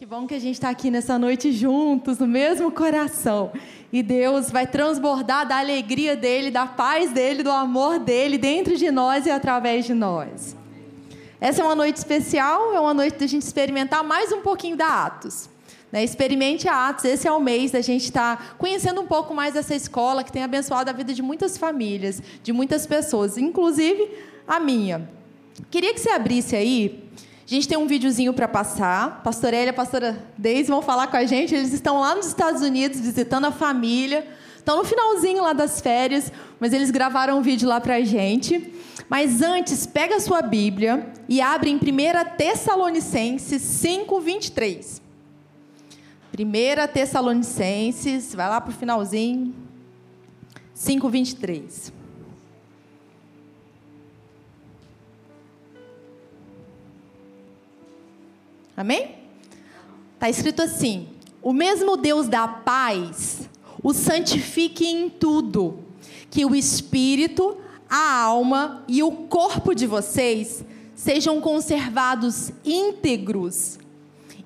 Que bom que a gente está aqui nessa noite juntos, no mesmo coração. E Deus vai transbordar da alegria dele, da paz dele, do amor dele dentro de nós e através de nós. Essa é uma noite especial, é uma noite da gente experimentar mais um pouquinho da Atos. Né? Experimente a Atos, esse é o mês da gente estar tá conhecendo um pouco mais dessa escola que tem abençoado a vida de muitas famílias, de muitas pessoas, inclusive a minha. Queria que você abrisse aí a gente tem um videozinho para passar. Pastor Elia pastora Deise vão falar com a gente. Eles estão lá nos Estados Unidos visitando a família. Estão no finalzinho lá das férias, mas eles gravaram um vídeo lá para a gente. Mas antes, pega a sua Bíblia e abre em 1 Tessalonicenses 5, 23. 1 Tessalonicenses, vai lá para o finalzinho. 5, 23. Amém? Está escrito assim: o mesmo Deus da paz o santifique em tudo, que o espírito, a alma e o corpo de vocês sejam conservados íntegros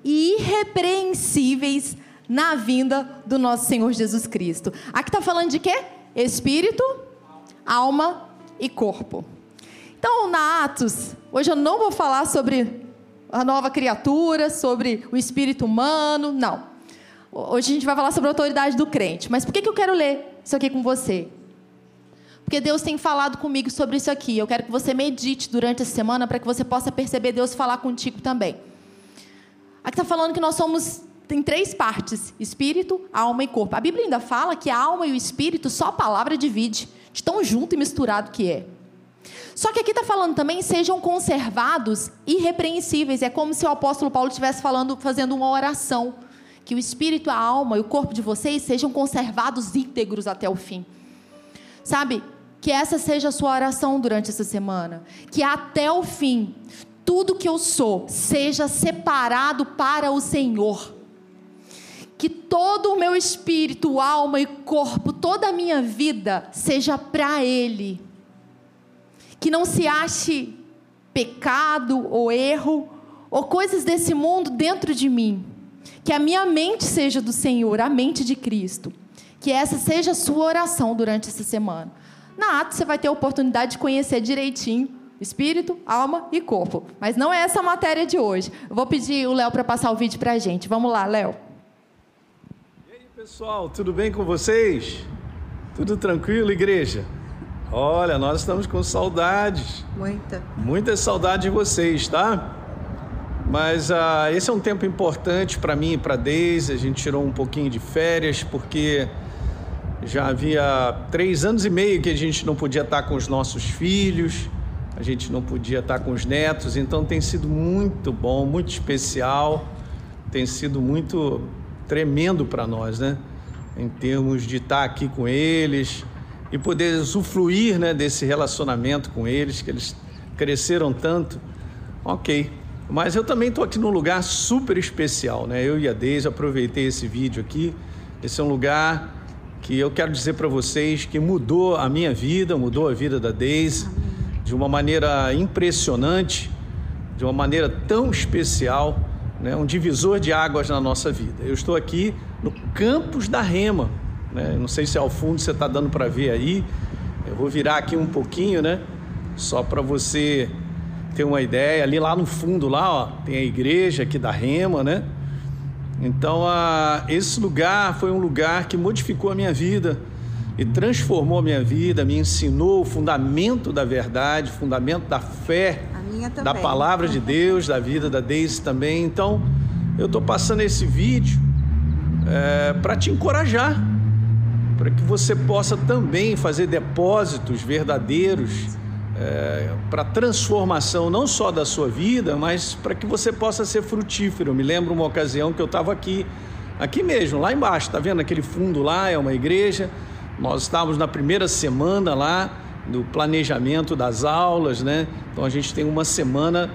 e irrepreensíveis na vinda do nosso Senhor Jesus Cristo. Aqui está falando de quê? Espírito, alma e corpo. Então, na Atos, hoje eu não vou falar sobre a nova criatura, sobre o espírito humano. Não. Hoje a gente vai falar sobre a autoridade do crente. Mas por que, que eu quero ler isso aqui com você? Porque Deus tem falado comigo sobre isso aqui. Eu quero que você medite durante essa semana para que você possa perceber Deus falar contigo também. Aqui está falando que nós somos tem três partes: espírito, alma e corpo. A Bíblia ainda fala que a alma e o espírito só a palavra divide, de tão junto e misturado que é. Só que aqui está falando também sejam conservados irrepreensíveis. É como se o apóstolo Paulo estivesse falando, fazendo uma oração. Que o espírito, a alma e o corpo de vocês sejam conservados íntegros até o fim. Sabe? Que essa seja a sua oração durante essa semana. Que até o fim, tudo que eu sou seja separado para o Senhor. Que todo o meu espírito, alma e corpo, toda a minha vida seja para Ele que não se ache pecado ou erro ou coisas desse mundo dentro de mim. Que a minha mente seja do Senhor, a mente de Cristo. Que essa seja a sua oração durante essa semana. Na ata você vai ter a oportunidade de conhecer direitinho espírito, alma e corpo. Mas não é essa a matéria de hoje. Eu vou pedir o Léo para passar o vídeo para a gente. Vamos lá, Léo. E aí, pessoal, tudo bem com vocês? Tudo tranquilo, igreja? Olha, nós estamos com saudades. Muita. Muita saudade de vocês, tá? Mas uh, esse é um tempo importante para mim e para Deise. A gente tirou um pouquinho de férias porque já havia três anos e meio que a gente não podia estar com os nossos filhos, a gente não podia estar com os netos. Então tem sido muito bom, muito especial, tem sido muito tremendo para nós, né? Em termos de estar aqui com eles e poder usufruir né, desse relacionamento com eles, que eles cresceram tanto. Ok. Mas eu também estou aqui num lugar super especial, né? Eu e a Deise aproveitei esse vídeo aqui. Esse é um lugar que eu quero dizer para vocês que mudou a minha vida, mudou a vida da Deise de uma maneira impressionante, de uma maneira tão especial, né? um divisor de águas na nossa vida. Eu estou aqui no campus da Rema, né? Não sei se ao fundo você está dando para ver aí. Eu vou virar aqui um pouquinho, né? Só para você ter uma ideia. Ali lá no fundo, lá, ó, tem a igreja aqui da Rema, né? Então, a, esse lugar foi um lugar que modificou a minha vida e transformou a minha vida, me ensinou o fundamento da verdade, o fundamento da fé, da palavra de Deus, da vida da Deise também. Então, eu estou passando esse vídeo é, para te encorajar para que você possa também fazer depósitos verdadeiros é, para transformação não só da sua vida, mas para que você possa ser frutífero. Eu me lembro uma ocasião que eu estava aqui, aqui mesmo, lá embaixo, tá vendo aquele fundo lá? É uma igreja. Nós estávamos na primeira semana lá do planejamento das aulas, né? Então a gente tem uma semana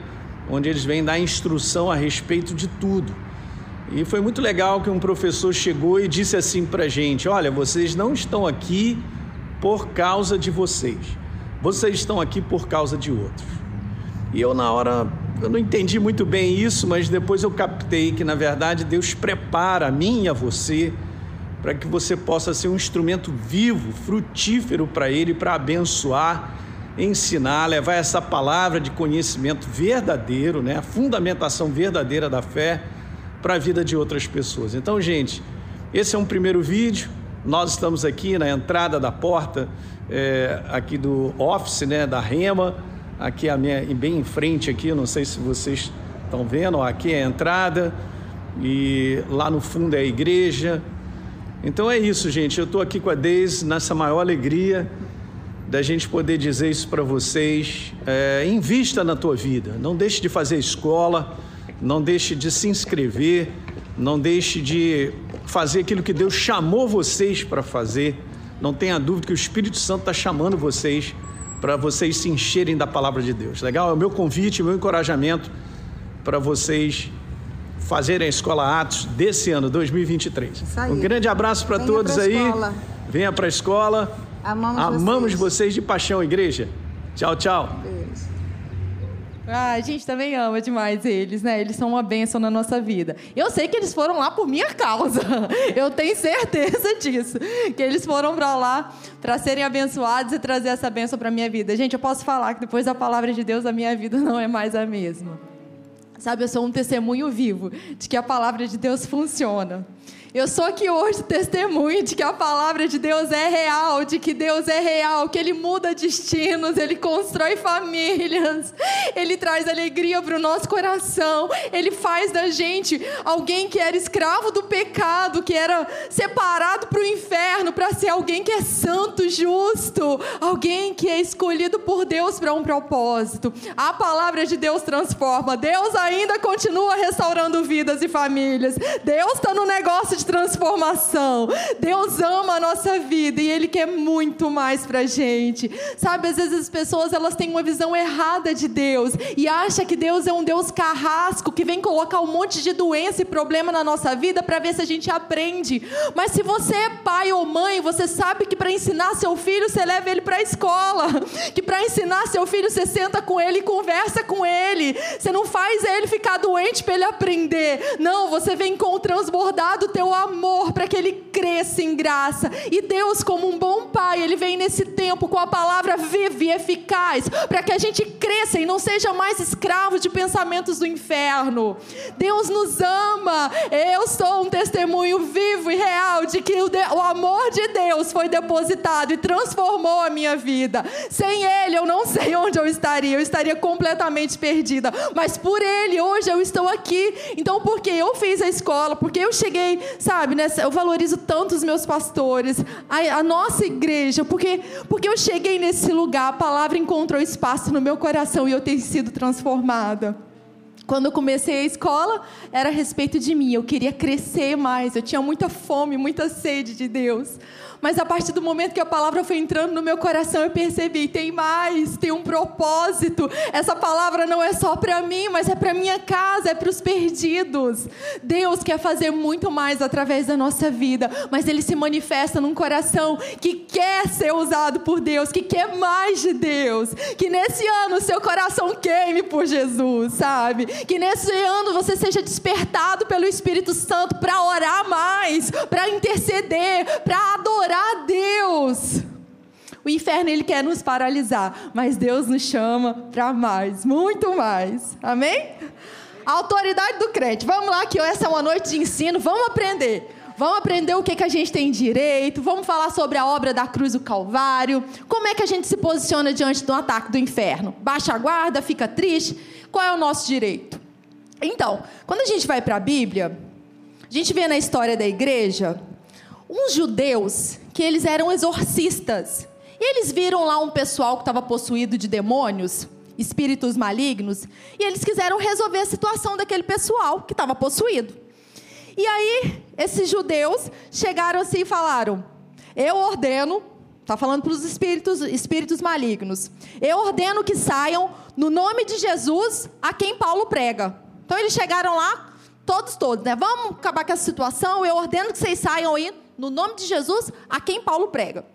onde eles vêm dar instrução a respeito de tudo. E foi muito legal que um professor chegou e disse assim para gente: Olha, vocês não estão aqui por causa de vocês, vocês estão aqui por causa de outros. E eu, na hora, eu não entendi muito bem isso, mas depois eu captei que, na verdade, Deus prepara a mim e a você para que você possa ser um instrumento vivo, frutífero para Ele, para abençoar, ensinar, levar essa palavra de conhecimento verdadeiro, né, a fundamentação verdadeira da fé para a vida de outras pessoas. Então, gente, esse é um primeiro vídeo. Nós estamos aqui na entrada da porta é, aqui do office, né, da Rema, aqui a minha bem em frente aqui. Não sei se vocês estão vendo. Aqui é a entrada e lá no fundo é a igreja. Então é isso, gente. Eu estou aqui com a Deise nessa maior alegria da gente poder dizer isso para vocês. É, invista na tua vida. Não deixe de fazer escola. Não deixe de se inscrever. Não deixe de fazer aquilo que Deus chamou vocês para fazer. Não tenha dúvida que o Espírito Santo está chamando vocês para vocês se encherem da palavra de Deus. Legal? É o meu convite, o meu encorajamento para vocês fazerem a Escola Atos desse ano, 2023. Um grande abraço para todos aí. Escola. Venha para a escola. Amamos, Amamos vocês. vocês. de paixão, igreja. Tchau, tchau. Ah, a gente também ama demais eles, né? Eles são uma bênção na nossa vida. Eu sei que eles foram lá por minha causa. Eu tenho certeza disso. Que eles foram para lá para serem abençoados e trazer essa bênção para minha vida. Gente, eu posso falar que depois da palavra de Deus a minha vida não é mais a mesma. Sabe, eu sou um testemunho vivo de que a palavra de Deus funciona. Eu sou aqui hoje testemunho de que a palavra de Deus é real, de que Deus é real, que Ele muda destinos, Ele constrói famílias, Ele traz alegria para o nosso coração, Ele faz da gente alguém que era escravo do pecado, que era separado para o inferno, para ser alguém que é santo, justo, alguém que é escolhido por Deus para um propósito. A palavra de Deus transforma, Deus ainda continua restaurando vidas e famílias, Deus está no negócio de transformação. Deus ama a nossa vida e Ele quer muito mais para gente. Sabe, às vezes as pessoas elas têm uma visão errada de Deus e acham que Deus é um Deus carrasco que vem colocar um monte de doença e problema na nossa vida para ver se a gente aprende. Mas se você é pai ou mãe, você sabe que para ensinar seu filho você leva ele para a escola, que para ensinar seu filho você senta com ele e conversa com ele. Você não faz ele ficar doente para ele aprender. Não, você vem com o transbordado teu amor para que ele cresça em graça. E Deus, como um bom pai, ele vem nesse tempo com a palavra viva e eficaz para que a gente cresça e não seja mais escravo de pensamentos do inferno. Deus nos ama. Eu sou um testemunho vivo e real de que o, de, o amor de Deus foi depositado e transformou a minha vida. Sem Ele, eu não sei onde eu estaria. Eu estaria completamente perdida. Mas por Ele, hoje eu estou aqui. Então, porque eu fiz a escola, porque eu cheguei sabe, né? Eu valorizo tanto os meus pastores, a, a nossa igreja, porque, porque eu cheguei nesse lugar, a palavra encontrou espaço no meu coração e eu tenho sido transformada. Quando eu comecei a escola, era a respeito de mim. Eu queria crescer mais, eu tinha muita fome, muita sede de Deus. Mas a partir do momento que a palavra foi entrando no meu coração, eu percebi: tem mais, tem um propósito. Essa palavra não é só para mim, mas é para minha casa, é para os perdidos. Deus quer fazer muito mais através da nossa vida, mas Ele se manifesta num coração que quer ser usado por Deus, que quer mais de Deus. Que nesse ano seu coração queime por Jesus, sabe? Que nesse ano você seja despertado pelo Espírito Santo para orar mais, para interceder, para adorar adorar a Deus. O inferno ele quer nos paralisar, mas Deus nos chama para mais, muito mais. Amém? Autoridade do crente. Vamos lá que essa é uma noite de ensino, vamos aprender. Vamos aprender o que, que a gente tem direito, vamos falar sobre a obra da cruz do Calvário, como é que a gente se posiciona diante do ataque do inferno. Baixa a guarda, fica triste, qual é o nosso direito? Então, quando a gente vai para a Bíblia, a gente vê na história da igreja uns judeus que eles eram exorcistas. E eles viram lá um pessoal que estava possuído de demônios, espíritos malignos, e eles quiseram resolver a situação daquele pessoal que estava possuído. E aí, esses judeus chegaram assim e falaram: Eu ordeno, está falando para os espíritos, espíritos malignos, eu ordeno que saiam no nome de Jesus a quem Paulo prega. Então eles chegaram lá, todos, todos, né? Vamos acabar com essa situação, eu ordeno que vocês saiam aí no nome de Jesus, a quem Paulo prega.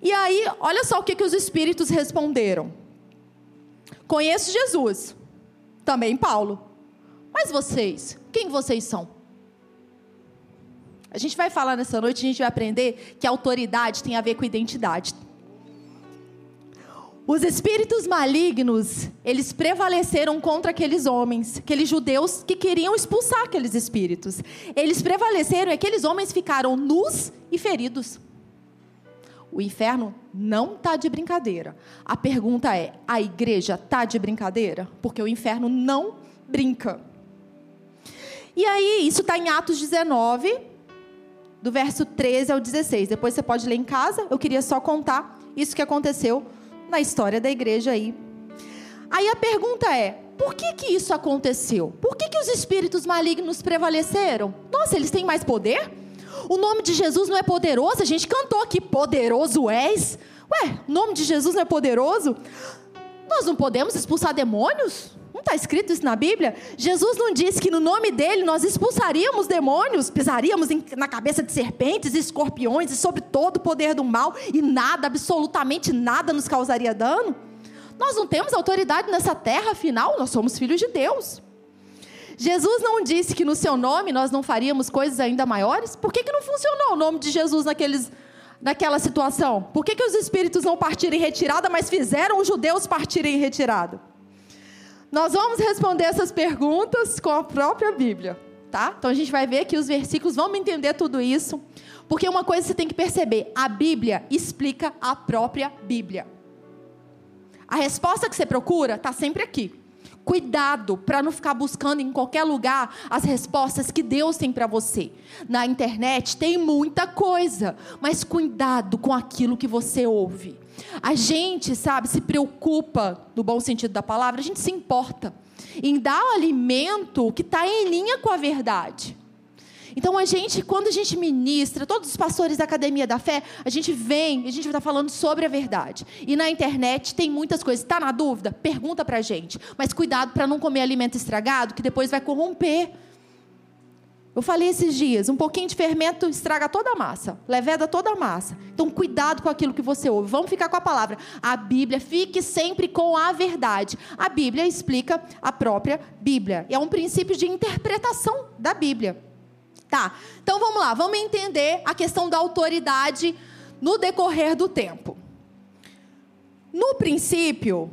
E aí, olha só o que, que os espíritos responderam: Conheço Jesus, Também Paulo. Mas vocês, quem vocês são? A gente vai falar nessa noite, a gente vai aprender que autoridade tem a ver com identidade. Os espíritos malignos, eles prevaleceram contra aqueles homens, aqueles judeus que queriam expulsar aqueles espíritos. Eles prevaleceram e aqueles homens ficaram nus e feridos. O inferno não está de brincadeira. A pergunta é: a igreja está de brincadeira? Porque o inferno não brinca. E aí, isso está em Atos 19, do verso 13 ao 16. Depois você pode ler em casa. Eu queria só contar isso que aconteceu na história da igreja aí. Aí a pergunta é: por que que isso aconteceu? Por que que os espíritos malignos prevaleceram? Nossa, eles têm mais poder? O nome de Jesus não é poderoso? A gente cantou aqui, poderoso és. Ué, o nome de Jesus não é poderoso? Nós não podemos expulsar demônios? Não está escrito isso na Bíblia? Jesus não disse que no nome dele nós expulsaríamos demônios, pisaríamos na cabeça de serpentes escorpiões e sobre todo o poder do mal e nada, absolutamente nada nos causaria dano? Nós não temos autoridade nessa terra, afinal, nós somos filhos de Deus. Jesus não disse que no seu nome nós não faríamos coisas ainda maiores? Por que, que não funcionou o nome de Jesus naqueles, naquela situação? Por que, que os espíritos não partiram em retirada, mas fizeram os judeus partirem em retirada? Nós vamos responder essas perguntas com a própria Bíblia, tá? Então a gente vai ver aqui os versículos, vamos entender tudo isso, porque uma coisa você tem que perceber: a Bíblia explica a própria Bíblia. A resposta que você procura está sempre aqui. Cuidado para não ficar buscando em qualquer lugar as respostas que Deus tem para você. Na internet tem muita coisa, mas cuidado com aquilo que você ouve. A gente, sabe, se preocupa, no bom sentido da palavra, a gente se importa em dar o alimento que está em linha com a verdade. Então a gente, quando a gente ministra, todos os pastores da Academia da Fé, a gente vem, a gente está falando sobre a verdade. E na internet tem muitas coisas. Está na dúvida? Pergunta para a gente. Mas cuidado para não comer alimento estragado, que depois vai corromper. Eu falei esses dias, um pouquinho de fermento estraga toda a massa, leveda toda a massa. Então, cuidado com aquilo que você ouve. Vamos ficar com a palavra. A Bíblia, fique sempre com a verdade. A Bíblia explica a própria Bíblia. É um princípio de interpretação da Bíblia. Tá, então vamos lá, vamos entender a questão da autoridade no decorrer do tempo. No princípio,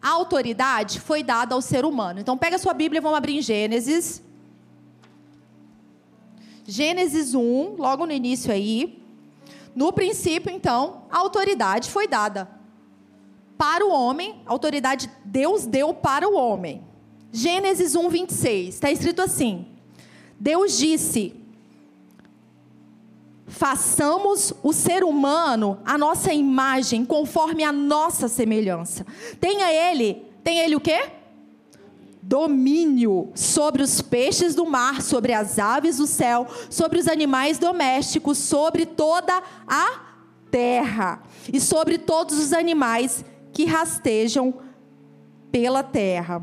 a autoridade foi dada ao ser humano. Então pega sua Bíblia e vamos abrir em Gênesis. Gênesis 1, logo no início aí. No princípio, então, a autoridade foi dada para o homem, a autoridade Deus deu para o homem. Gênesis 1, 26, está escrito assim: Deus disse: façamos o ser humano a nossa imagem, conforme a nossa semelhança. Tenha ele, tem ele o quê? Domínio sobre os peixes do mar, sobre as aves do céu, sobre os animais domésticos, sobre toda a terra e sobre todos os animais que rastejam pela terra.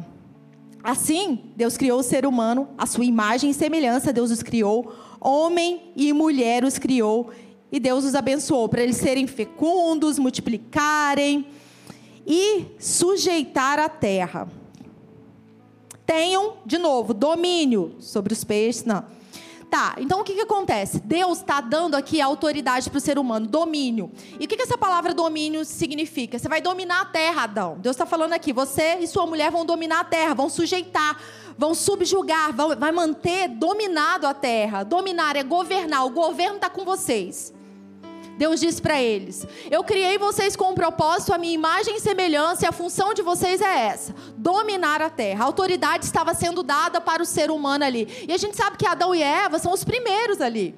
Assim, Deus criou o ser humano, a sua imagem e semelhança, Deus os criou, homem e mulher os criou, e Deus os abençoou para eles serem fecundos, multiplicarem e sujeitar a terra. Tenham, de novo, domínio sobre os peixes, não Tá, então o que, que acontece? Deus está dando aqui autoridade para o ser humano, domínio. E o que, que essa palavra domínio significa? Você vai dominar a terra, Adão. Deus está falando aqui, você e sua mulher vão dominar a terra, vão sujeitar, vão subjugar, vão, vai manter dominado a terra. Dominar é governar, o governo está com vocês. Deus diz para eles: Eu criei vocês com um propósito, a minha imagem e semelhança, e a função de vocês é essa: dominar a terra. A autoridade estava sendo dada para o ser humano ali. E a gente sabe que Adão e Eva são os primeiros ali.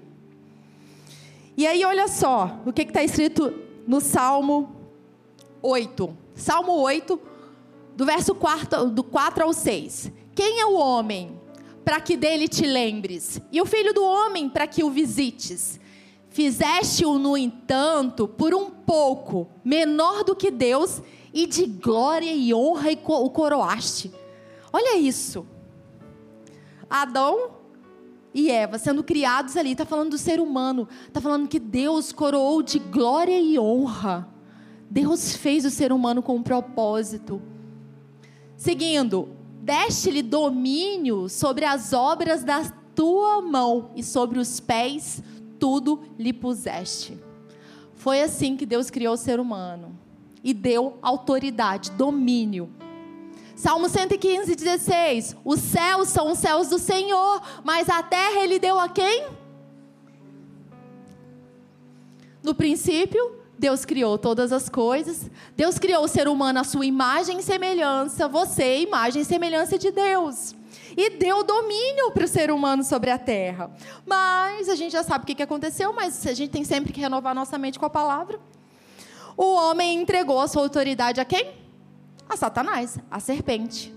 E aí, olha só o que está escrito no Salmo 8. Salmo 8, do verso 4, do 4 ao 6. Quem é o homem para que dele te lembres? E o filho do homem para que o visites? Fizeste-o, no entanto, por um pouco menor do que Deus, e de glória e honra o coroaste. Olha isso. Adão e Eva sendo criados ali, está falando do ser humano, está falando que Deus coroou de glória e honra. Deus fez o ser humano com um propósito. Seguindo, deste-lhe domínio sobre as obras da tua mão e sobre os pés tudo lhe puseste. Foi assim que Deus criou o ser humano e deu autoridade, domínio. Salmo 115, 16. Os céus são os céus do Senhor, mas a terra ele deu a quem? No princípio, Deus criou todas as coisas. Deus criou o ser humano à sua imagem e semelhança. Você, imagem e semelhança de Deus. E deu domínio para o ser humano sobre a terra. Mas a gente já sabe o que aconteceu, mas a gente tem sempre que renovar nossa mente com a palavra. O homem entregou a sua autoridade a quem? A Satanás, a serpente.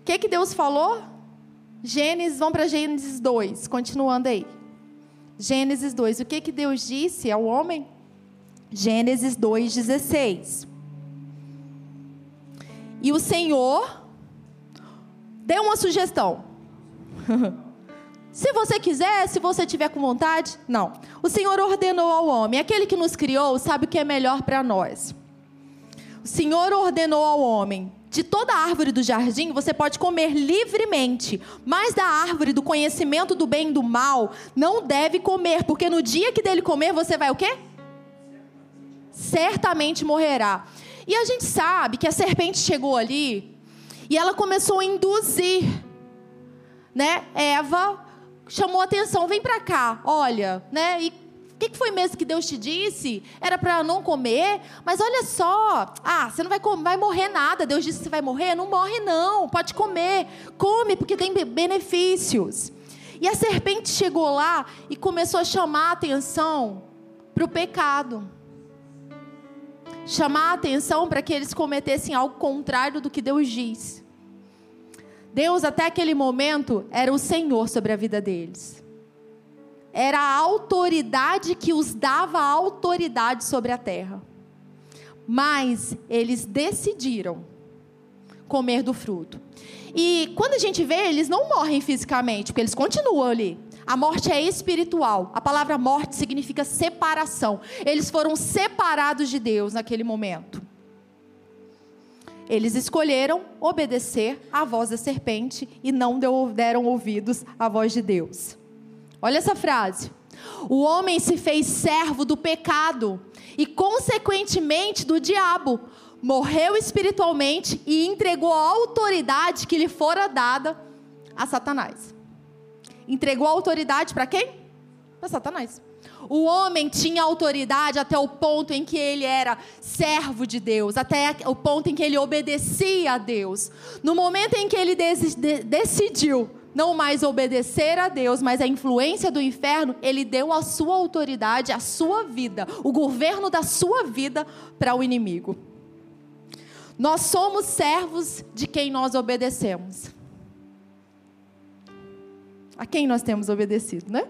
O que, que Deus falou? Gênesis, vamos para Gênesis 2, continuando aí. Gênesis 2, o que, que Deus disse ao homem? Gênesis 2,16. E o Senhor deu uma sugestão. se você quiser, se você tiver com vontade, não. O Senhor ordenou ao homem, aquele que nos criou, sabe o que é melhor para nós. O Senhor ordenou ao homem: de toda árvore do jardim você pode comer livremente, mas da árvore do conhecimento do bem e do mal não deve comer, porque no dia que dele comer você vai o quê? certamente morrerá. E a gente sabe que a serpente chegou ali e ela começou a induzir, né? Eva chamou atenção, vem para cá, olha, né? E o que, que foi mesmo que Deus te disse? Era para não comer, mas olha só, ah, você não vai, vai morrer nada. Deus disse que você vai morrer, não morre não, pode comer, come porque tem benefícios. E a serpente chegou lá e começou a chamar a atenção para o pecado chamar a atenção para que eles cometessem algo contrário do que Deus diz. Deus, até aquele momento, era o Senhor sobre a vida deles. Era a autoridade que os dava autoridade sobre a terra. Mas eles decidiram comer do fruto. E quando a gente vê, eles não morrem fisicamente, porque eles continuam ali. A morte é espiritual. A palavra morte significa separação. Eles foram separados de Deus naquele momento. Eles escolheram obedecer à voz da serpente e não deram ouvidos à voz de Deus. Olha essa frase. O homem se fez servo do pecado e, consequentemente, do diabo. Morreu espiritualmente e entregou a autoridade que lhe fora dada a Satanás entregou a autoridade para quem? Para Satanás. O homem tinha autoridade até o ponto em que ele era servo de Deus, até o ponto em que ele obedecia a Deus. No momento em que ele decidiu não mais obedecer a Deus, mas a influência do inferno, ele deu a sua autoridade, a sua vida, o governo da sua vida para o inimigo. Nós somos servos de quem nós obedecemos a quem nós temos obedecido, né?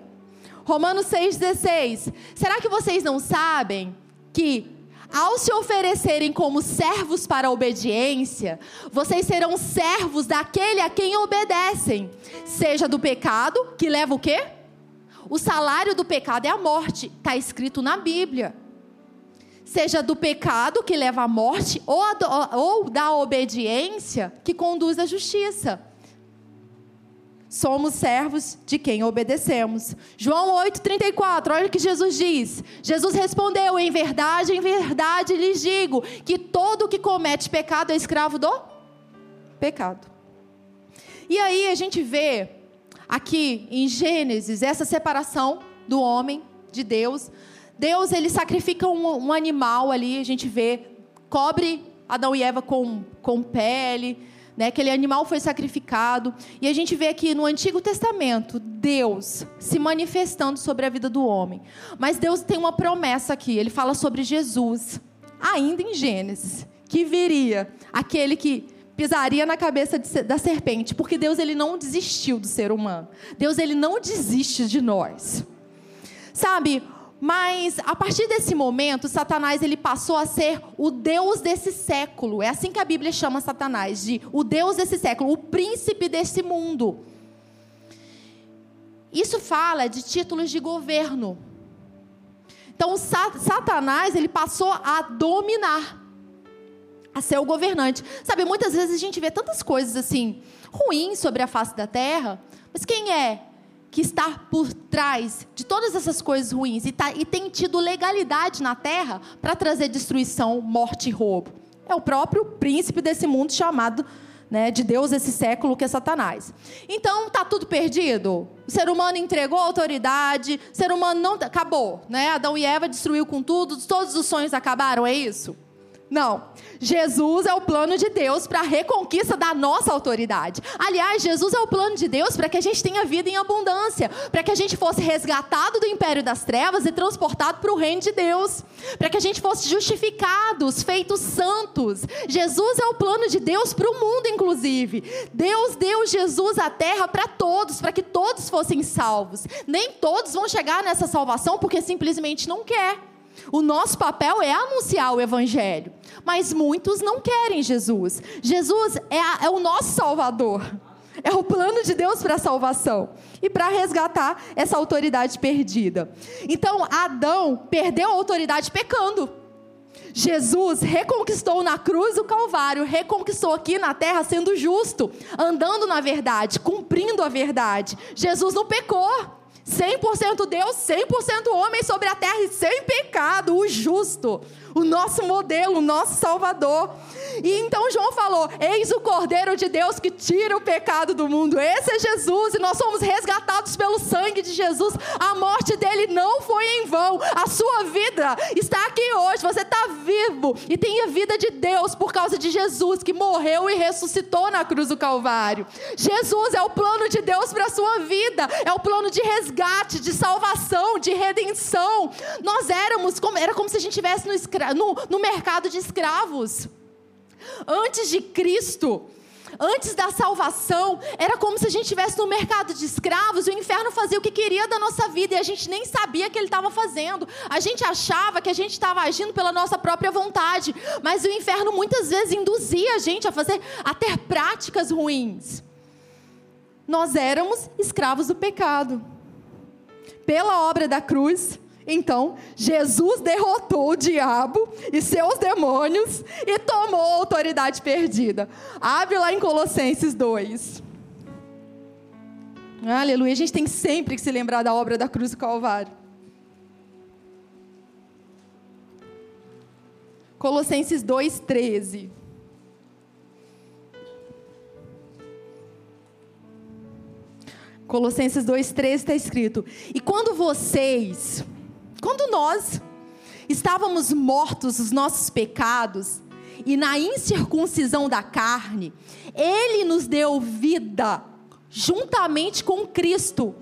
Romanos 6,16. Será que vocês não sabem que ao se oferecerem como servos para a obediência, vocês serão servos daquele a quem obedecem, seja do pecado, que leva o quê? O salário do pecado é a morte, está escrito na Bíblia. Seja do pecado que leva à morte, ou, ou da obediência que conduz à justiça somos servos de quem obedecemos. João 8,34, olha o que Jesus diz. Jesus respondeu: Em verdade, em verdade lhes digo que todo que comete pecado é escravo do pecado. E aí a gente vê aqui em Gênesis essa separação do homem de Deus. Deus ele sacrifica um, um animal ali, a gente vê, cobre Adão e Eva com, com pele né? Aquele animal foi sacrificado. E a gente vê aqui no Antigo Testamento Deus se manifestando sobre a vida do homem. Mas Deus tem uma promessa aqui. Ele fala sobre Jesus, ainda em Gênesis, que viria aquele que pisaria na cabeça de, da serpente, porque Deus ele não desistiu do ser humano. Deus ele não desiste de nós. Sabe, mas a partir desse momento, Satanás ele passou a ser o deus desse século. É assim que a Bíblia chama Satanás, de o deus desse século, o príncipe desse mundo. Isso fala de títulos de governo. Então, Satanás ele passou a dominar. a ser o governante. Sabe, muitas vezes a gente vê tantas coisas assim ruins sobre a face da terra, mas quem é que está por trás de todas essas coisas ruins e, tá, e tem tido legalidade na terra para trazer destruição, morte e roubo? É o próprio príncipe desse mundo chamado né, de Deus esse século que é Satanás. Então tá tudo perdido. O ser humano entregou a autoridade, o ser humano não acabou, né? Adão e Eva destruiu com tudo, todos os sonhos acabaram, é isso? Não. Jesus é o plano de Deus para a reconquista da nossa autoridade. Aliás, Jesus é o plano de Deus para que a gente tenha vida em abundância, para que a gente fosse resgatado do império das trevas e transportado para o reino de Deus, para que a gente fosse justificados, feitos santos. Jesus é o plano de Deus para o mundo, inclusive. Deus deu Jesus à terra para todos, para que todos fossem salvos. Nem todos vão chegar nessa salvação porque simplesmente não quer. O nosso papel é anunciar o Evangelho, mas muitos não querem Jesus. Jesus é, a, é o nosso Salvador, é o plano de Deus para a salvação e para resgatar essa autoridade perdida. Então, Adão perdeu a autoridade pecando. Jesus reconquistou na cruz o Calvário, reconquistou aqui na terra sendo justo, andando na verdade, cumprindo a verdade. Jesus não pecou. 100% Deus, 100% homem sobre a terra e sem pecado, o justo o nosso modelo, o nosso Salvador. E então João falou: Eis o Cordeiro de Deus que tira o pecado do mundo. Esse é Jesus, e nós somos resgatados pelo sangue de Jesus. A morte dele não foi em vão. A sua vida está aqui hoje. Você está vivo e tem a vida de Deus por causa de Jesus que morreu e ressuscitou na cruz do Calvário. Jesus é o plano de Deus para a sua vida, é o plano de resgate, de salvação, de redenção. Nós éramos, como, era como se a gente estivesse no escravo no, no mercado de escravos. Antes de Cristo, antes da salvação, era como se a gente estivesse no mercado de escravos e o inferno fazia o que queria da nossa vida e a gente nem sabia que ele estava fazendo. A gente achava que a gente estava agindo pela nossa própria vontade, mas o inferno muitas vezes induzia a gente a fazer, a ter práticas ruins. Nós éramos escravos do pecado. Pela obra da cruz, então, Jesus derrotou o diabo e seus demônios e tomou a autoridade perdida. Abre lá em Colossenses 2. Aleluia. A gente tem sempre que se lembrar da obra da cruz do Calvário. Colossenses 2,13. Colossenses 2,13 está escrito: E quando vocês quando nós estávamos mortos os nossos pecados e na incircuncisão da carne, ele nos deu vida juntamente com Cristo,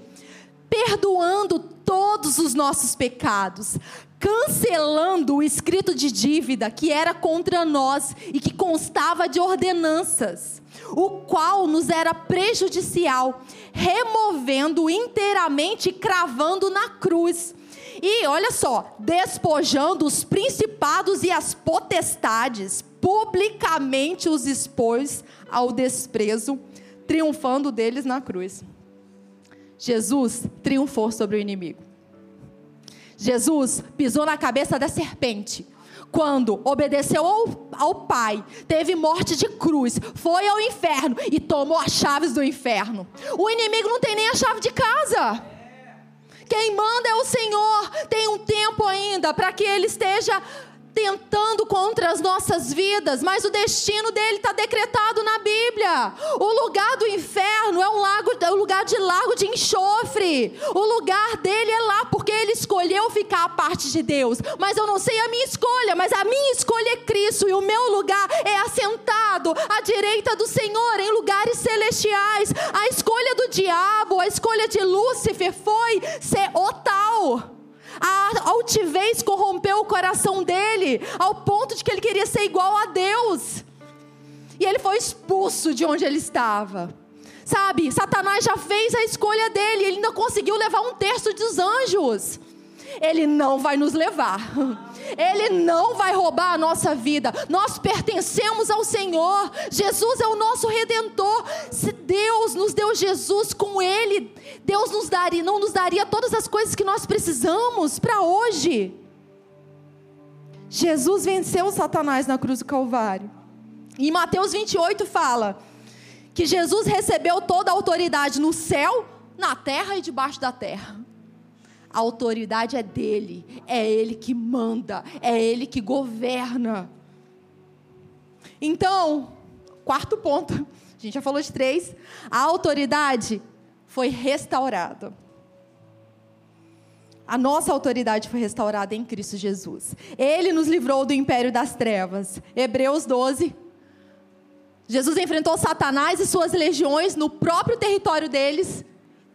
perdoando todos os nossos pecados, cancelando o escrito de dívida que era contra nós e que constava de ordenanças, o qual nos era prejudicial, removendo inteiramente e cravando na cruz e olha só, despojando os principados e as potestades, publicamente os expôs ao desprezo, triunfando deles na cruz. Jesus triunfou sobre o inimigo. Jesus pisou na cabeça da serpente. Quando obedeceu ao, ao, Pai, teve morte de cruz, foi ao inferno e tomou as chaves do inferno. O inimigo não tem nem a chave de casa. Quem manda é o Senhor. Tem um tempo ainda para que Ele esteja tentando contra as nossas vidas, mas o destino dele está decretado na Bíblia. O lugar do inferno é um, lago, é um lugar de lago de enxofre. O lugar dele é lá, porque ele escolheu ficar à parte de Deus. Mas eu não sei a minha escolha, mas a minha escolha é Cristo, e o meu lugar é assentado à direita do Senhor, em lugares celestiais. A escolha do diabo, a escolha de Lúcifer foi ser o tal. A altivez corrompeu o coração dele, ao ponto de que ele queria ser igual a Deus. E ele foi expulso de onde ele estava. Sabe, Satanás já fez a escolha dele, ele ainda conseguiu levar um terço dos anjos. Ele não vai nos levar. Ele não vai roubar a nossa vida. Nós pertencemos ao Senhor. Jesus é o nosso redentor. Se Deus nos deu Jesus com ele, Deus nos daria, não nos daria todas as coisas que nós precisamos para hoje. Jesus venceu Satanás na cruz do Calvário. Em Mateus 28 fala que Jesus recebeu toda a autoridade no céu, na terra e debaixo da terra. A autoridade é dele, é ele que manda, é ele que governa. Então, quarto ponto, a gente já falou de três, a autoridade foi restaurada. A nossa autoridade foi restaurada em Cristo Jesus. Ele nos livrou do império das trevas. Hebreus 12. Jesus enfrentou Satanás e suas legiões no próprio território deles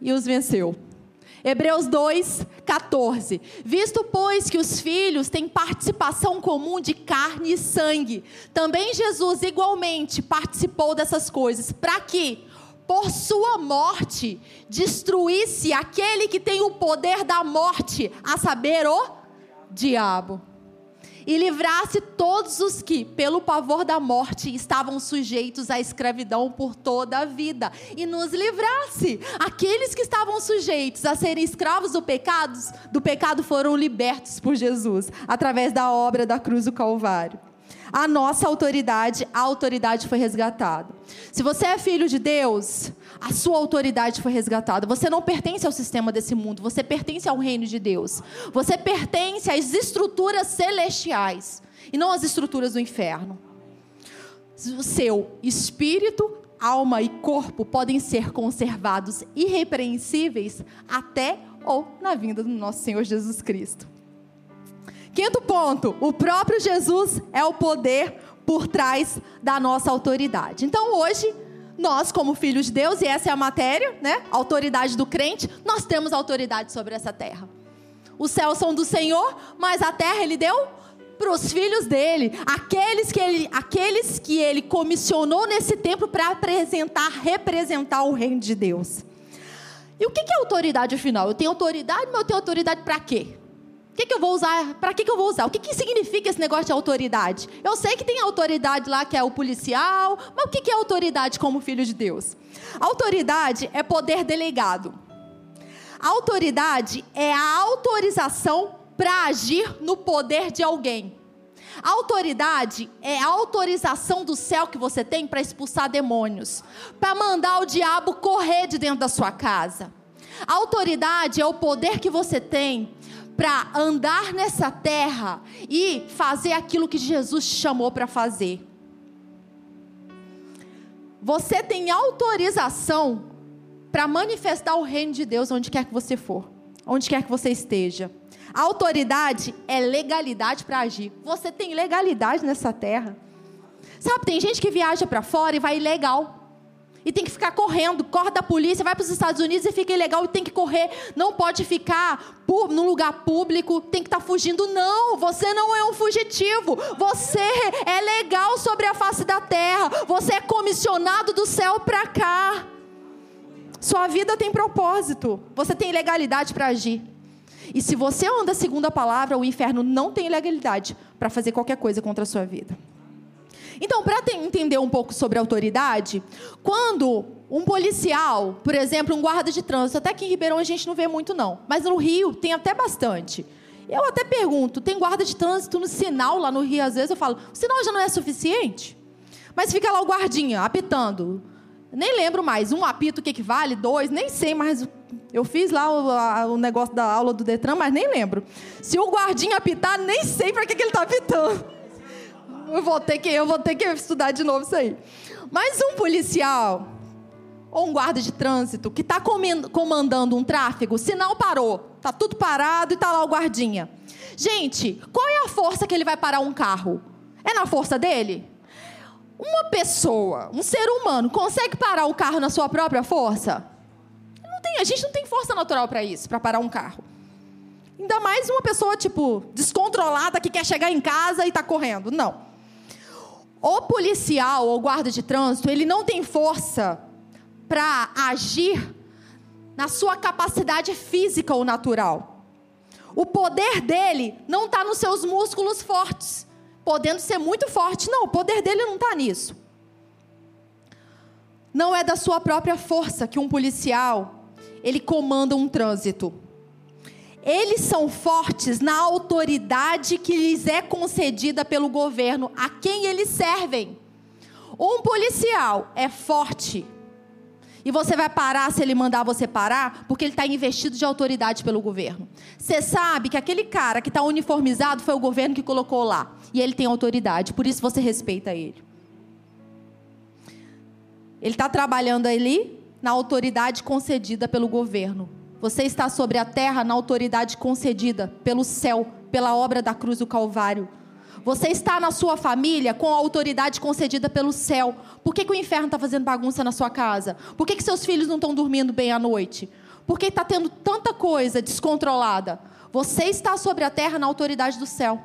e os venceu. Hebreus 2, 14. Visto, pois, que os filhos têm participação comum de carne e sangue, também Jesus igualmente participou dessas coisas, para que, por sua morte, destruísse aquele que tem o poder da morte, a saber, o diabo e livrasse todos os que, pelo pavor da morte, estavam sujeitos à escravidão por toda a vida, e nos livrasse. Aqueles que estavam sujeitos a serem escravos do pecado, do pecado foram libertos por Jesus, através da obra da cruz do Calvário a nossa autoridade, a autoridade foi resgatada. Se você é filho de Deus, a sua autoridade foi resgatada. Você não pertence ao sistema desse mundo, você pertence ao reino de Deus. Você pertence às estruturas celestiais e não às estruturas do inferno. O seu espírito, alma e corpo podem ser conservados irrepreensíveis até ou na vinda do nosso Senhor Jesus Cristo. Quinto ponto: o próprio Jesus é o poder por trás da nossa autoridade. Então hoje, nós, como filhos de Deus, e essa é a matéria, né? autoridade do crente, nós temos autoridade sobre essa terra. Os céus são do Senhor, mas a terra ele deu para os filhos dele, aqueles que ele, aqueles que ele comissionou nesse tempo para apresentar, representar o reino de Deus. E o que é autoridade afinal? Eu tenho autoridade, mas eu tenho autoridade para quê? O que, que eu vou usar? Para que, que eu vou usar? O que, que significa esse negócio de autoridade? Eu sei que tem autoridade lá que é o policial, mas o que, que é autoridade como filho de Deus? Autoridade é poder delegado. Autoridade é a autorização para agir no poder de alguém. Autoridade é a autorização do céu que você tem para expulsar demônios, para mandar o diabo correr de dentro da sua casa. Autoridade é o poder que você tem para andar nessa terra e fazer aquilo que Jesus chamou para fazer. Você tem autorização para manifestar o reino de Deus onde quer que você for, onde quer que você esteja. Autoridade é legalidade para agir. Você tem legalidade nessa terra. Sabe, tem gente que viaja para fora e vai ilegal e tem que ficar correndo, corre da polícia, vai para os Estados Unidos e fica ilegal e tem que correr, não pode ficar num lugar público, tem que estar tá fugindo. Não, você não é um fugitivo, você é legal sobre a face da terra, você é comissionado do céu para cá. Sua vida tem propósito, você tem legalidade para agir. E se você anda segundo a palavra, o inferno não tem legalidade para fazer qualquer coisa contra a sua vida. Então, para entender um pouco sobre autoridade, quando um policial, por exemplo, um guarda de trânsito, até que em Ribeirão a gente não vê muito não, mas no Rio tem até bastante. Eu até pergunto, tem guarda de trânsito no sinal lá no Rio, às vezes eu falo, o sinal já não é suficiente? Mas fica lá o guardinha apitando. Nem lembro mais, um apito o que, que vale, dois, nem sei mais. Eu fiz lá o, a, o negócio da aula do Detran, mas nem lembro. Se o guardinha apitar, nem sei para que, que ele está apitando eu vou ter que, eu vou ter que estudar de novo isso aí. Mas um policial ou um guarda de trânsito que está comandando um tráfego, sinal parou, tá tudo parado e tá lá o guardinha. Gente, qual é a força que ele vai parar um carro? É na força dele? Uma pessoa, um ser humano, consegue parar o carro na sua própria força? Não tem, a gente não tem força natural para isso, para parar um carro. Ainda mais uma pessoa, tipo, descontrolada que quer chegar em casa e está correndo. Não. O policial ou guarda de trânsito, ele não tem força para agir na sua capacidade física ou natural. O poder dele não está nos seus músculos fortes, podendo ser muito forte. Não, o poder dele não está nisso. Não é da sua própria força que um policial ele comanda um trânsito. Eles são fortes na autoridade que lhes é concedida pelo governo, a quem eles servem. Um policial é forte. E você vai parar se ele mandar você parar, porque ele está investido de autoridade pelo governo. Você sabe que aquele cara que está uniformizado foi o governo que colocou lá. E ele tem autoridade, por isso você respeita ele. Ele está trabalhando ali na autoridade concedida pelo governo. Você está sobre a terra na autoridade concedida pelo céu, pela obra da cruz do Calvário. Você está na sua família com a autoridade concedida pelo céu. Por que, que o inferno está fazendo bagunça na sua casa? Por que, que seus filhos não estão dormindo bem à noite? Por que está tendo tanta coisa descontrolada? Você está sobre a terra na autoridade do céu.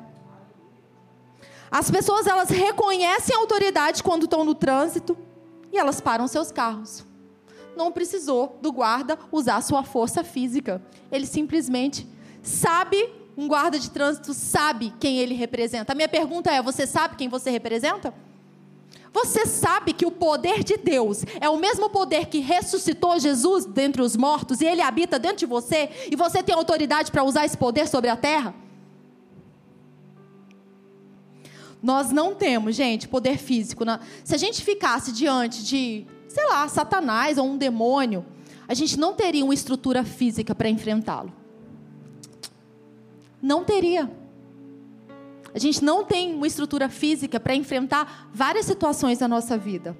As pessoas elas reconhecem a autoridade quando estão no trânsito e elas param seus carros. Não precisou do guarda usar sua força física. Ele simplesmente sabe um guarda de trânsito sabe quem ele representa. A minha pergunta é: você sabe quem você representa? Você sabe que o poder de Deus é o mesmo poder que ressuscitou Jesus dentre os mortos e ele habita dentro de você e você tem autoridade para usar esse poder sobre a terra? Nós não temos, gente, poder físico. Se a gente ficasse diante de, sei lá, Satanás ou um demônio, a gente não teria uma estrutura física para enfrentá-lo. Não teria. A gente não tem uma estrutura física para enfrentar várias situações da nossa vida.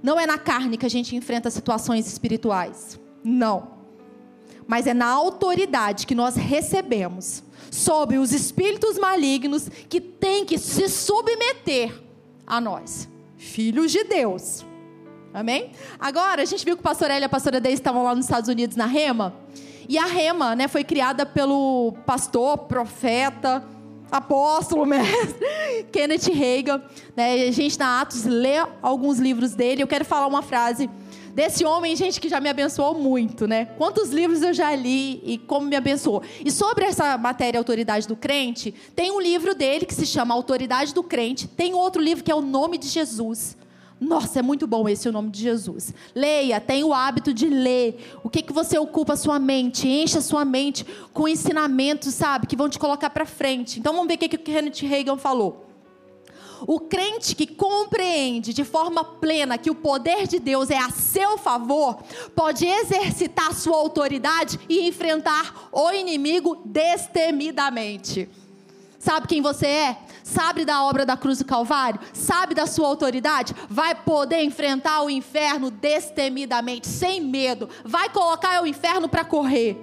Não é na carne que a gente enfrenta situações espirituais. Não. Mas é na autoridade que nós recebemos sobre os espíritos malignos que têm que se submeter a nós, filhos de Deus. Amém? Agora, a gente viu que o pastor Elia e a pastora Deise estavam lá nos Estados Unidos na Rema. E a rema, né, foi criada pelo pastor, profeta, apóstolo mestre, Kenneth Reagan. Né? A gente na Atos lê alguns livros dele. Eu quero falar uma frase desse homem, gente, que já me abençoou muito, né? Quantos livros eu já li e como me abençoou. E sobre essa matéria Autoridade do Crente, tem um livro dele que se chama Autoridade do Crente. Tem outro livro que é O Nome de Jesus. Nossa, é muito bom esse o nome de Jesus. Leia, tenha o hábito de ler. O que que você ocupa a sua mente? Encha a sua mente com ensinamentos, sabe, que vão te colocar para frente. Então vamos ver o que, que Kenneth Reagan falou. O crente que compreende de forma plena que o poder de Deus é a seu favor, pode exercitar sua autoridade e enfrentar o inimigo destemidamente. Sabe quem você é? Sabe da obra da cruz do Calvário? Sabe da sua autoridade? Vai poder enfrentar o inferno destemidamente, sem medo. Vai colocar o inferno para correr.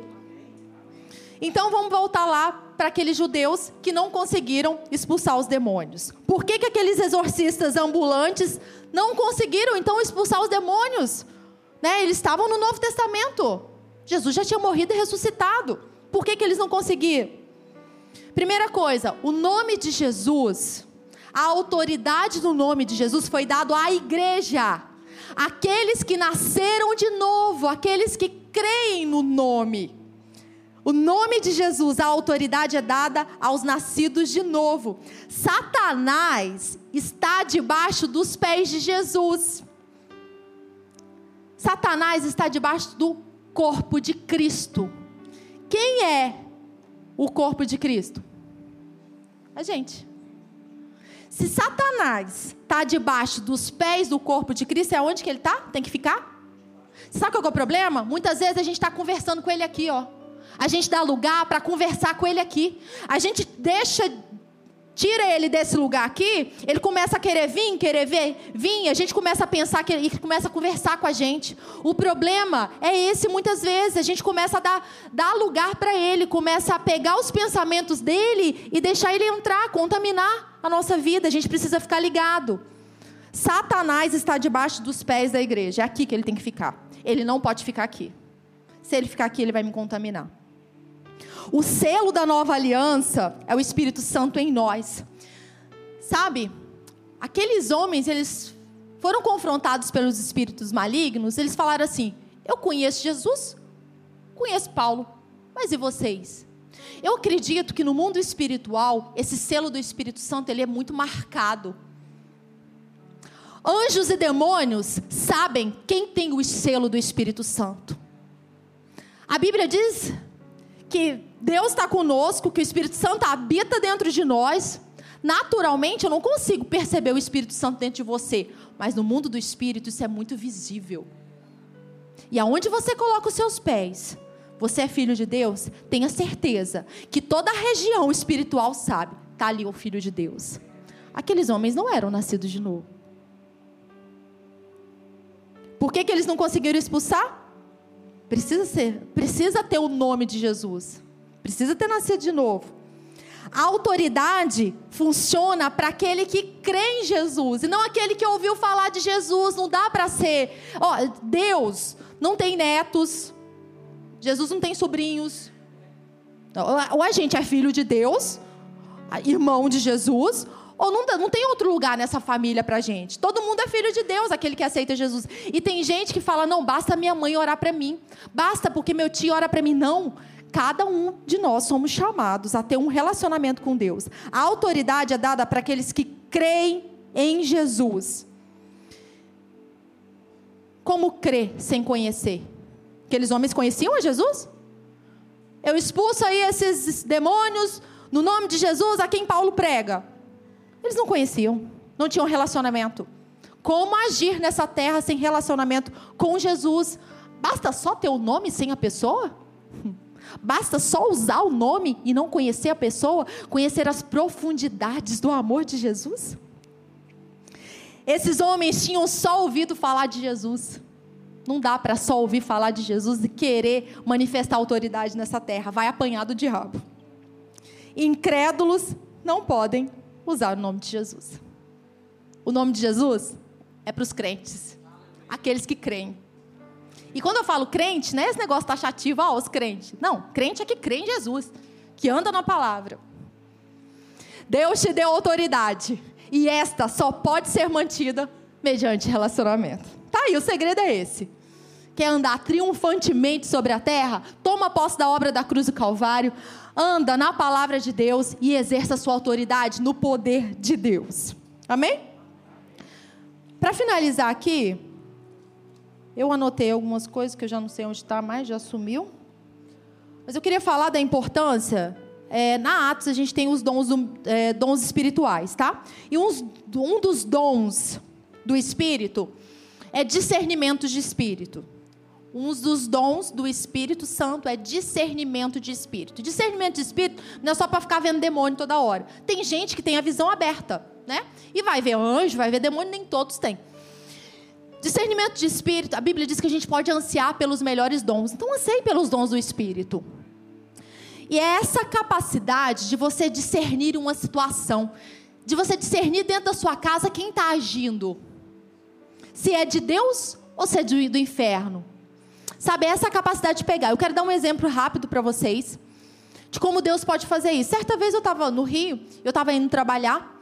Então vamos voltar lá para aqueles judeus que não conseguiram expulsar os demônios. Por que, que aqueles exorcistas ambulantes não conseguiram então expulsar os demônios? Né? Eles estavam no Novo Testamento. Jesus já tinha morrido e ressuscitado. Por que, que eles não conseguiram? Primeira coisa, o nome de Jesus, a autoridade do nome de Jesus foi dado à igreja. Aqueles que nasceram de novo, aqueles que creem no nome. O nome de Jesus, a autoridade é dada aos nascidos de novo. Satanás está debaixo dos pés de Jesus. Satanás está debaixo do corpo de Cristo. Quem é o corpo de Cristo? A gente. Se Satanás está debaixo dos pés do corpo de Cristo, é onde que ele está? Tem que ficar? Sabe qual é o problema? Muitas vezes a gente está conversando com ele aqui, ó. A gente dá lugar para conversar com ele aqui. A gente deixa tira ele desse lugar aqui, ele começa a querer vir, querer ver, vir, a gente começa a pensar que ele começa a conversar com a gente. O problema é esse muitas vezes, a gente começa a dar, dar lugar para ele, começa a pegar os pensamentos dele e deixar ele entrar, contaminar a nossa vida. A gente precisa ficar ligado. Satanás está debaixo dos pés da igreja, é aqui que ele tem que ficar. Ele não pode ficar aqui. Se ele ficar aqui, ele vai me contaminar. O selo da nova aliança é o Espírito Santo em nós. Sabe? Aqueles homens, eles foram confrontados pelos espíritos malignos, eles falaram assim: Eu conheço Jesus, conheço Paulo, mas e vocês? Eu acredito que no mundo espiritual, esse selo do Espírito Santo, ele é muito marcado. Anjos e demônios sabem quem tem o selo do Espírito Santo. A Bíblia diz que Deus está conosco, que o Espírito Santo habita dentro de nós. Naturalmente, eu não consigo perceber o Espírito Santo dentro de você, mas no mundo do Espírito isso é muito visível. E aonde você coloca os seus pés, você é filho de Deus, tenha certeza que toda a região espiritual sabe, está ali o filho de Deus. Aqueles homens não eram nascidos de novo. Por que, que eles não conseguiram expulsar? Precisa ser, precisa ter o nome de Jesus. Precisa ter nascido de novo. A autoridade funciona para aquele que crê em Jesus e não aquele que ouviu falar de Jesus. Não dá para ser. Ó, Deus não tem netos. Jesus não tem sobrinhos. Ou a gente é filho de Deus, irmão de Jesus, ou não, não tem outro lugar nessa família pra gente. Todo mundo é filho de Deus, aquele que aceita Jesus. E tem gente que fala: não, basta minha mãe orar para mim. Basta porque meu tio ora para mim. Não. Cada um de nós somos chamados a ter um relacionamento com Deus. A autoridade é dada para aqueles que creem em Jesus. Como crer sem conhecer? Aqueles homens conheciam a Jesus? Eu expulso aí esses demônios no nome de Jesus a quem Paulo prega. Eles não conheciam, não tinham relacionamento. Como agir nessa terra sem relacionamento com Jesus? Basta só ter o nome sem a pessoa? Basta só usar o nome e não conhecer a pessoa, conhecer as profundidades do amor de Jesus? Esses homens tinham só ouvido falar de Jesus. Não dá para só ouvir falar de Jesus e querer manifestar autoridade nessa terra. Vai apanhar do diabo. Incrédulos não podem usar o nome de Jesus. O nome de Jesus é para os crentes, aqueles que creem. E quando eu falo crente, não é esse negócio taxativo, ó, os crentes. Não, crente é que crê em Jesus, que anda na palavra. Deus te deu autoridade. E esta só pode ser mantida mediante relacionamento. Tá aí, o segredo é esse. Quer andar triunfantemente sobre a terra? Toma posse da obra da cruz do Calvário, anda na palavra de Deus e exerça sua autoridade no poder de Deus. Amém? Para finalizar aqui, eu anotei algumas coisas que eu já não sei onde está mais, já sumiu. Mas eu queria falar da importância. É, na Atos a gente tem os dons, é, dons espirituais, tá? E uns, um dos dons do Espírito é discernimento de espírito. Um dos dons do Espírito Santo é discernimento de espírito. Discernimento de espírito não é só para ficar vendo demônio toda hora. Tem gente que tem a visão aberta, né? E vai ver anjo, vai ver demônio, nem todos têm. Discernimento de espírito, a Bíblia diz que a gente pode ansiar pelos melhores dons. Então anseie pelos dons do Espírito. E é essa capacidade de você discernir uma situação, de você discernir dentro da sua casa quem está agindo. Se é de Deus ou se é do, inferno. Sabe, essa capacidade de pegar. Eu quero dar um exemplo rápido para vocês de como Deus pode fazer isso. Certa vez eu estava no Rio, eu estava indo trabalhar,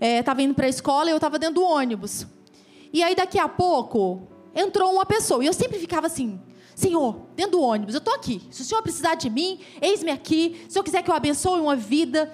estava é, indo para a escola e eu estava dentro do ônibus. E aí daqui a pouco entrou uma pessoa e eu sempre ficava assim: Senhor, dentro do ônibus, eu estou aqui. Se o Senhor precisar de mim, eis-me aqui. Se eu quiser que eu abençoe uma vida,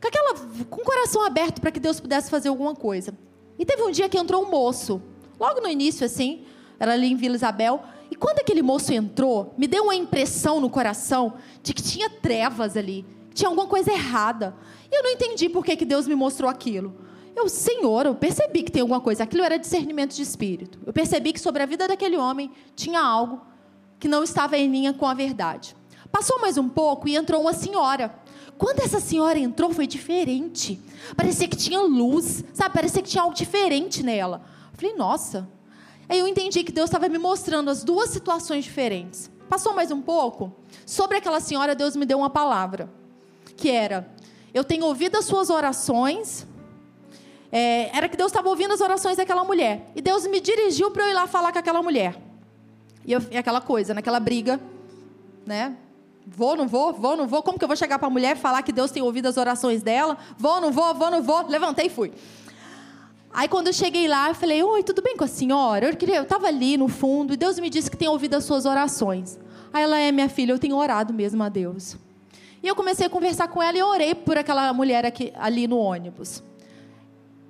com, aquela, com o coração aberto para que Deus pudesse fazer alguma coisa. E teve um dia que entrou um moço, logo no início assim, era ali em Vila Isabel. E quando aquele moço entrou, me deu uma impressão no coração de que tinha trevas ali, tinha alguma coisa errada. E eu não entendi por que, que Deus me mostrou aquilo. Eu, Senhor, eu percebi que tem alguma coisa. Aquilo era discernimento de espírito. Eu percebi que sobre a vida daquele homem tinha algo que não estava em linha com a verdade. Passou mais um pouco e entrou uma senhora. Quando essa senhora entrou, foi diferente. Parecia que tinha luz, sabe? Parecia que tinha algo diferente nela. Eu falei, nossa, Aí eu entendi que Deus estava me mostrando as duas situações diferentes. Passou mais um pouco, sobre aquela senhora, Deus me deu uma palavra, que era: eu tenho ouvido as suas orações. É, era que Deus estava ouvindo as orações daquela mulher. E Deus me dirigiu para eu ir lá falar com aquela mulher. E, eu, e aquela coisa, naquela briga, né? Vou, não vou, vou, não vou. Como que eu vou chegar para a mulher e falar que Deus tem ouvido as orações dela? Vou, não vou, vou, não vou. Levantei e fui. Aí quando eu cheguei lá, eu falei: Oi, tudo bem com a senhora? Eu estava ali no fundo e Deus me disse que tem ouvido as suas orações. Aí ela é minha filha, eu tenho orado mesmo a Deus. E eu comecei a conversar com ela e orei por aquela mulher aqui, ali no ônibus.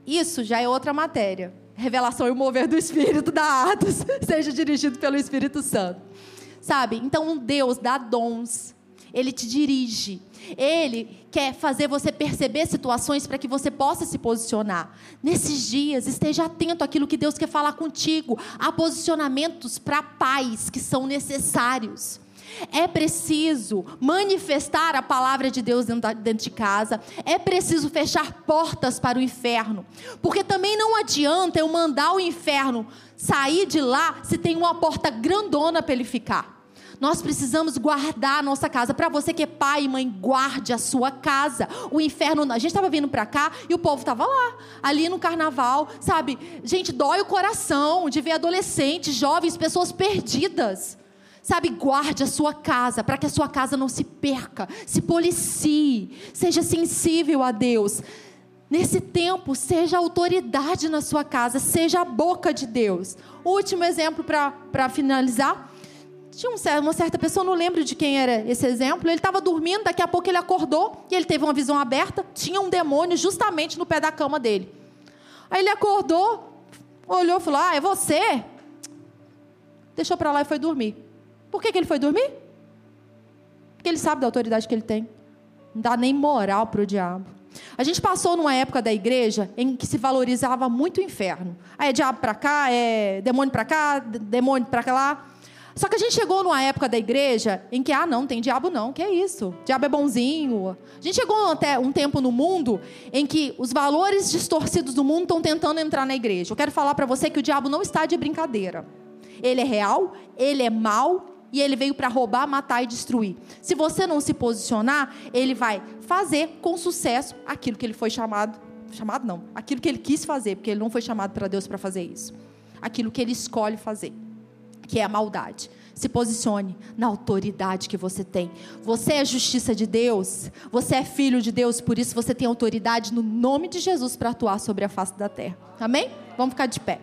Isso já é outra matéria. Revelação e o mover do Espírito da Atos seja dirigido pelo Espírito Santo. Sabe? Então Deus dá dons. ele te dirige. Ele quer fazer você perceber situações para que você possa se posicionar. Nesses dias, esteja atento àquilo que Deus quer falar contigo. Há posicionamentos para paz que são necessários. É preciso manifestar a palavra de Deus dentro de casa. É preciso fechar portas para o inferno. Porque também não adianta eu mandar o inferno sair de lá se tem uma porta grandona para ele ficar. Nós precisamos guardar a nossa casa. Para você que é pai e mãe, guarde a sua casa. O inferno, a gente estava vindo para cá e o povo estava lá, ali no carnaval, sabe? Gente, dói o coração de ver adolescentes, jovens, pessoas perdidas. Sabe, guarde a sua casa, para que a sua casa não se perca, se policie, seja sensível a Deus. Nesse tempo, seja autoridade na sua casa, seja a boca de Deus. Último exemplo para finalizar. Tinha uma certa pessoa, não lembro de quem era esse exemplo. Ele estava dormindo, daqui a pouco ele acordou e ele teve uma visão aberta. Tinha um demônio justamente no pé da cama dele. Aí ele acordou, olhou e falou: Ah, é você? Deixou para lá e foi dormir. Por que, que ele foi dormir? Porque ele sabe da autoridade que ele tem. Não dá nem moral para o diabo. A gente passou numa época da igreja em que se valorizava muito o inferno. Aí é diabo para cá, é demônio para cá, demônio para lá. Só que a gente chegou numa época da igreja em que, ah, não, tem diabo não, que é isso? Diabo é bonzinho. A gente chegou até um tempo no mundo em que os valores distorcidos do mundo estão tentando entrar na igreja. Eu quero falar para você que o diabo não está de brincadeira. Ele é real, ele é mal e ele veio para roubar, matar e destruir. Se você não se posicionar, ele vai fazer com sucesso aquilo que ele foi chamado, chamado não, aquilo que ele quis fazer, porque ele não foi chamado para Deus para fazer isso. Aquilo que ele escolhe fazer que é a maldade. Se posicione na autoridade que você tem. Você é justiça de Deus, você é filho de Deus, por isso você tem autoridade no nome de Jesus para atuar sobre a face da terra. Amém? Vamos ficar de pé.